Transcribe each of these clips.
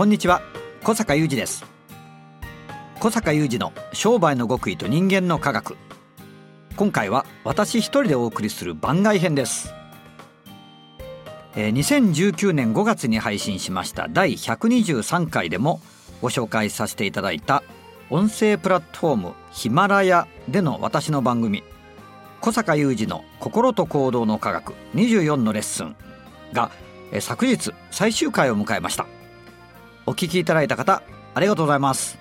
こんにちは。小坂雄二です。小坂雄二の商売の極意と人間の科学。今回は私一人でお送りする番外編です。2019年5月に配信しました第123回でもご紹介させていただいた音声プラットフォームヒマラヤでの私の番組小坂雄二の心と行動の科学24のレッスンが昨日最終回を迎えました。お聞きいただいた方ありがとうございます。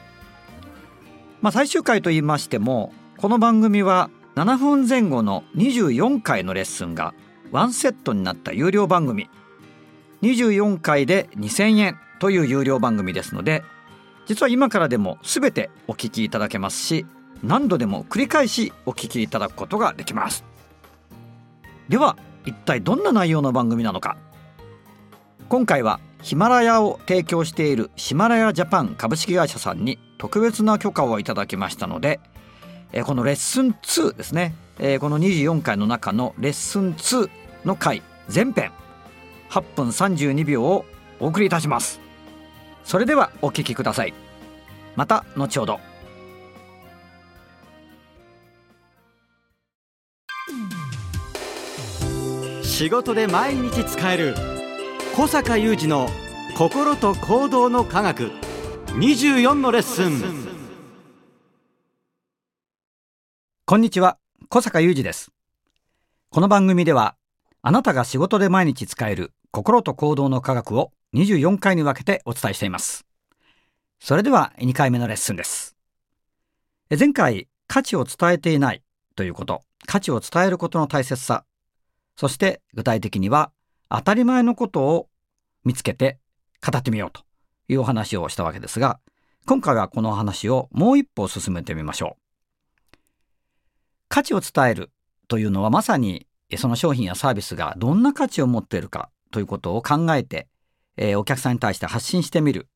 まあ最終回と言いましてもこの番組は7分前後の24回のレッスンがワンセットになった有料番組。24回で2000円という有料番組ですので実は今からでも全てお聞きいただけますし何度でも繰り返しお聞きいただくことができます。では一体どんな内容の番組なのか。今回はヒマラヤを提供しているヒマラヤジャパン株式会社さんに特別な許可をいただきましたのでえこのレッスン2ですね、えこの24回の中のレッスン2の回全編8分32秒をお送りいたします。それではお聞きください。また後ほど。仕事で毎日使える小坂雄二の心と行動の科学。24のレッスン。こんにちは。小坂雄二です。この番組ではあなたが仕事で毎日使える心と行動の科学を24回に分けてお伝えしています。それでは2回目のレッスンです。え前回価値を伝えていないということ価値を伝えることの大切さそして具体的には当たり前のことを見つけて語ってみようというお話をしたわけですが今回はこの話をもう一歩進めてみましょう価値を伝えるというのはまさにその商品やサービスがどんな価値を持っているかということを考えて、えーお客さんに対して発信してみる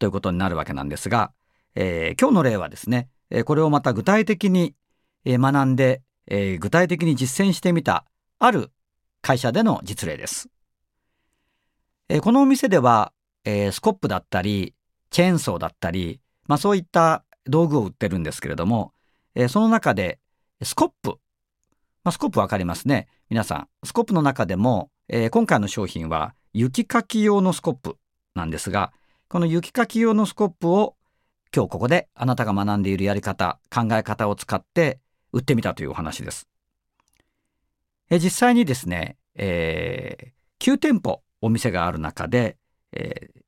ということになるわけなんですが、えー今日の例はですね、えこれをまた具体的に学んで、えー具体的に実践してみたある会社での実例です。えこのお店では、えースコップだったりチェーンソーだったり、まあ、そういった道具を売ってるんですけれども、えーその中でスコップ、まあ、スコップわかりますね皆さんスコップの中でも、えー今回の商品は雪かき用のスコップなんですがこの雪かき用のスコップを今日ここであなたが学んでいるやり方考え方を使って売ってみたというお話です。えー実際にですね、えー9店舗お店がある中で、えー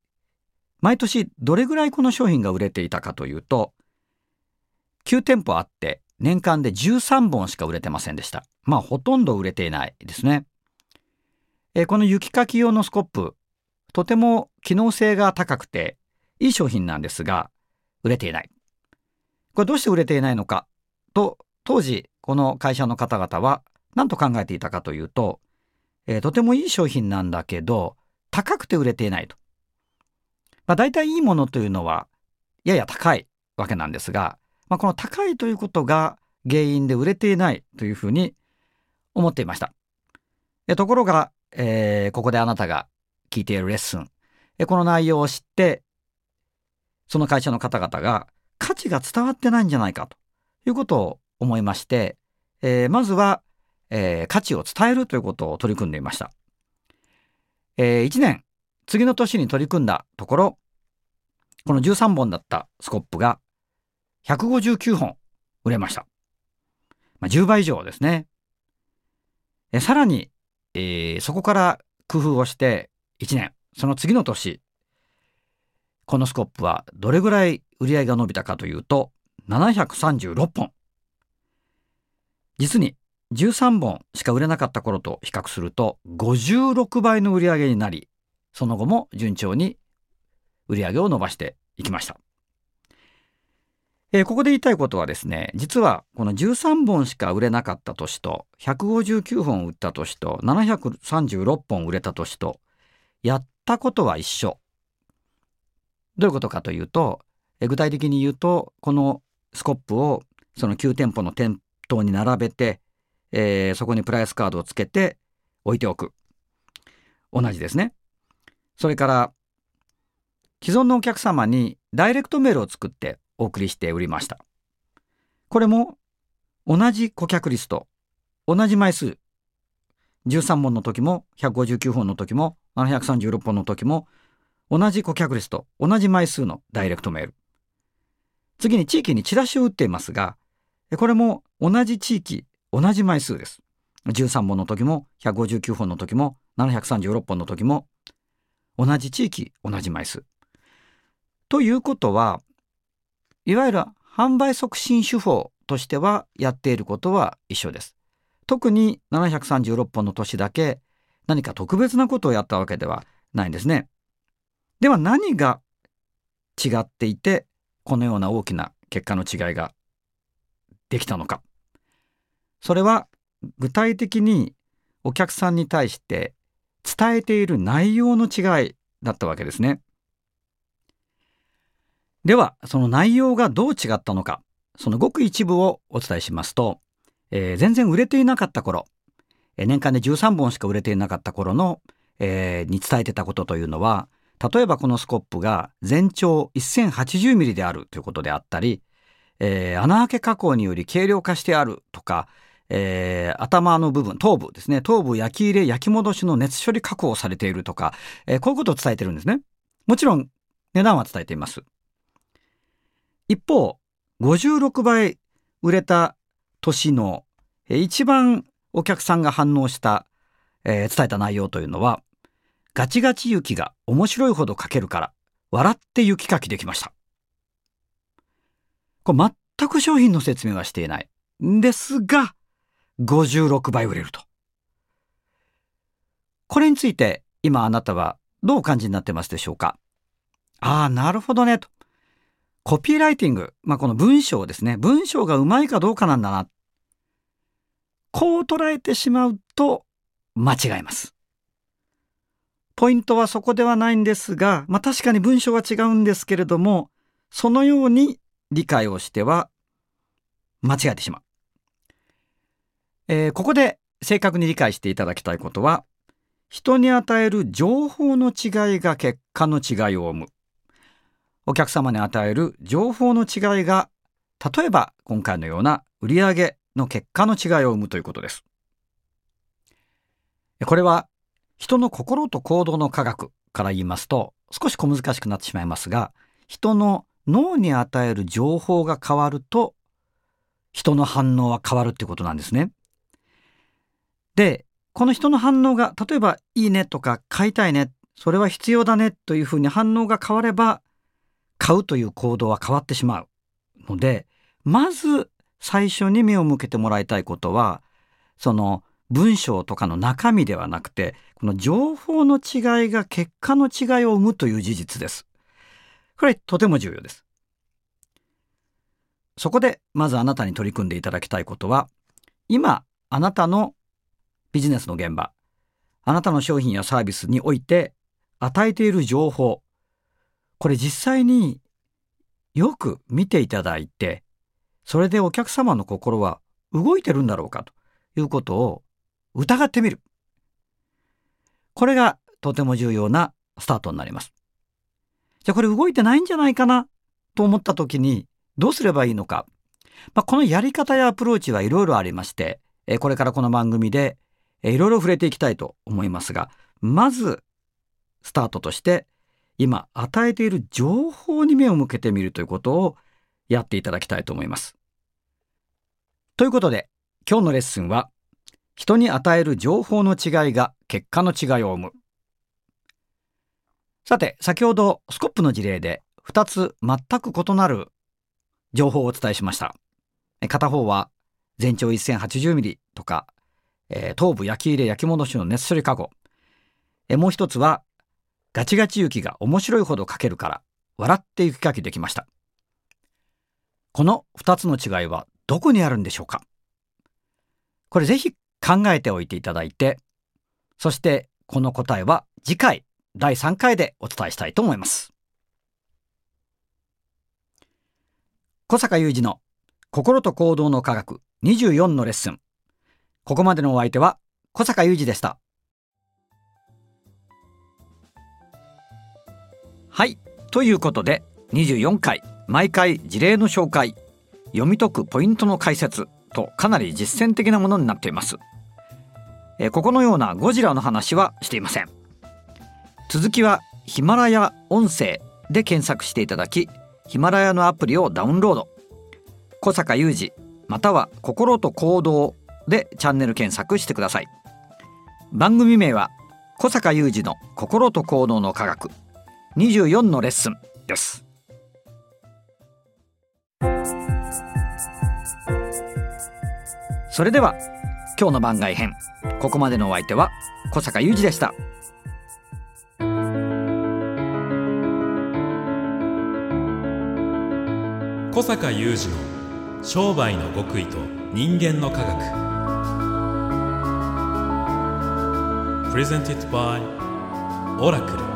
毎年どれぐらいこの商品が売れていたかというと9店舗あって年間で13本しか売れてませんでした。まあほとんど売れていないですね。えーこの雪かき用のスコップとても機能性が高くていい商品なんですが売れていない。これどうして売れていないのかと当時この会社の方々は何と考えていたかというと、えーとてもいい商品なんだけど高くて売れていないと。まあ大体いいものというのはやや高いわけなんですが、まあ、この高いということが原因で売れていないというふうに思っていました。えところが、えーここであなたが聞いているレッスン、えこの内容を知って、その会社の方々が価値が伝わってないんじゃないかということを思いまして、えーまずは、えー価値を伝えるということを取り組んでいました。え1年、次の年に取り組んだところ、この13本だったスコップが159本売れました。まあ、10倍以上ですね。えさらに、えーそこから工夫をして1年、その次の年、このスコップはどれぐらい売り上げが伸びたかというと736本実に13本しか売れなかった頃と比較すると56倍の売り上げになりその後も順調に売り上げを伸ばしていきました。えー、ここで言いたいことはですね実はこの13本しか売れなかった年と159本売った年と736本売れた年とやったことは一緒。どういうことかというと、え、具体的に言うとこのスコップをその9店舗の店頭に並べて、えー、そこにプライスカードをつけて置いておく同じですねそれから既存のお客様にダイレクトメールを作ってお送りしておりました。これも同じ顧客リスト、同じ枚数、13本の時も159本の時も736本の時も同じ顧客リスト、同じ枚数のダイレクトメール。次に地域にチラシを打っていますが、これも同じ地域、同じ枚数です。13本の時も159本の時も736本の時も同じ地域、同じ枚数。ということは、いわゆる販売促進手法としてはやっていることは一緒です。特に736本の年だけ何か特別なことをやったわけではないんですね。では何が違っていてこのような大きな結果の違いができたのか。それは具体的にお客さんに対して伝えている内容の違いだったわけですね。では、その内容がどう違ったのか、そのごく一部をお伝えしますと、えー、全然売れていなかった頃、えー、年間で13本しか売れていなかった頃の、えー、に伝えてたことというのは、例えばこのスコップが全長 1080mm であるということであったり、え、穴あけ加工により軽量化してあるとか、えー、頭の部分、頭部ですね、頭部焼き入れ焼き戻しの熱処理加工されているとか、えー、こういうことを伝えてるんですね。もちろん値段は伝えています。一方、56倍売れた年の一番お客さんが反応した、えー、伝えた内容というのは、ガチガチ雪が面白いほど書けるから、笑って雪かきできました。これ全く商品の説明はしていない。んですが、56倍売れると。これについて今あなたはどうお感じになってますでしょうか？ああ、なるほどね、と。コピーライティング、まあ、この文章ですね。文章がうまいかどうかなんだな。こう捉えてしまうと間違います。ポイントはそこではないんですが、まあ、確かに文章は違うんですけれども、そのように理解をしては間違えてしまう。えー、ここで正確に理解していただきたいことは、人に与える情報の違いが結果の違いを生む。お客様に与える情報の違いが、例えば今回のような売上の結果の違いを生むということです。これは人の心と行動の科学から言いますと少し小難しくなってしまいますが、人の脳に与える情報が変わると人の反応は変わるっていうことなんですね。で、この人の反応が例えばいいねとか買いたいね、それは必要だねというふうに反応が変われば買うという行動は変わってしまうので、まず最初に目を向けてもらいたいことは、その文章とかの中身ではなくて、この情報の違いが結果の違いを生むという事実です。これとても重要です。そこでまずあなたに取り組んでいただきたいことは、今あなたのビジネスの現場、あなたの商品やサービスにおいて与えている情報、これ実際によく見ていただいて、それでお客様の心は動いてるんだろうかということを疑ってみる。これがとても重要なスタートになります。じゃあこれ動いてないんじゃないかなと思った時にどうすればいいのか。まあ、このやり方やアプローチはいろいろありまして、これからこの番組でいろいろ触れていきたいと思いますが、まずスタートとして今与えている情報に目を向けてみるということをやっていただきたいと思います。ということで今日のレッスンは人に与える情報の違いが結果の違いを生む。さて先ほどスコップの事例で2つ全く異なる情報をお伝えしました片方は全長 1080mm とか、えー、頭部焼き入れ焼き戻しの熱処理加護えもう一つはガチガチ雪が面白いほど描けるから笑って雪かきできました。この2つの違いはどこにあるんでしょうか？これぜひ考えておいていただいてそしてこの答えは次回第3回でお伝えしたいと思います。小坂雄二の心と行動の科学24のレッスン。ここまでのお相手は小坂雄二でした。はい。ということで24回毎回事例の紹介読み解くポイントの解説とかなり実践的なものになっています。えここのようなゴジラの話はしていません。続きはヒマラヤ音声で検索していただきヒマラヤのアプリをダウンロード。小坂雄二または心と行動でチャンネル検索してください。番組名は小坂雄二の心と行動の科学。24のレッスンです。それでは今日の番外編。ここまでのお相手は小坂雄二でした。小坂雄二の商売の極意と人間の科学。Presented by オラクル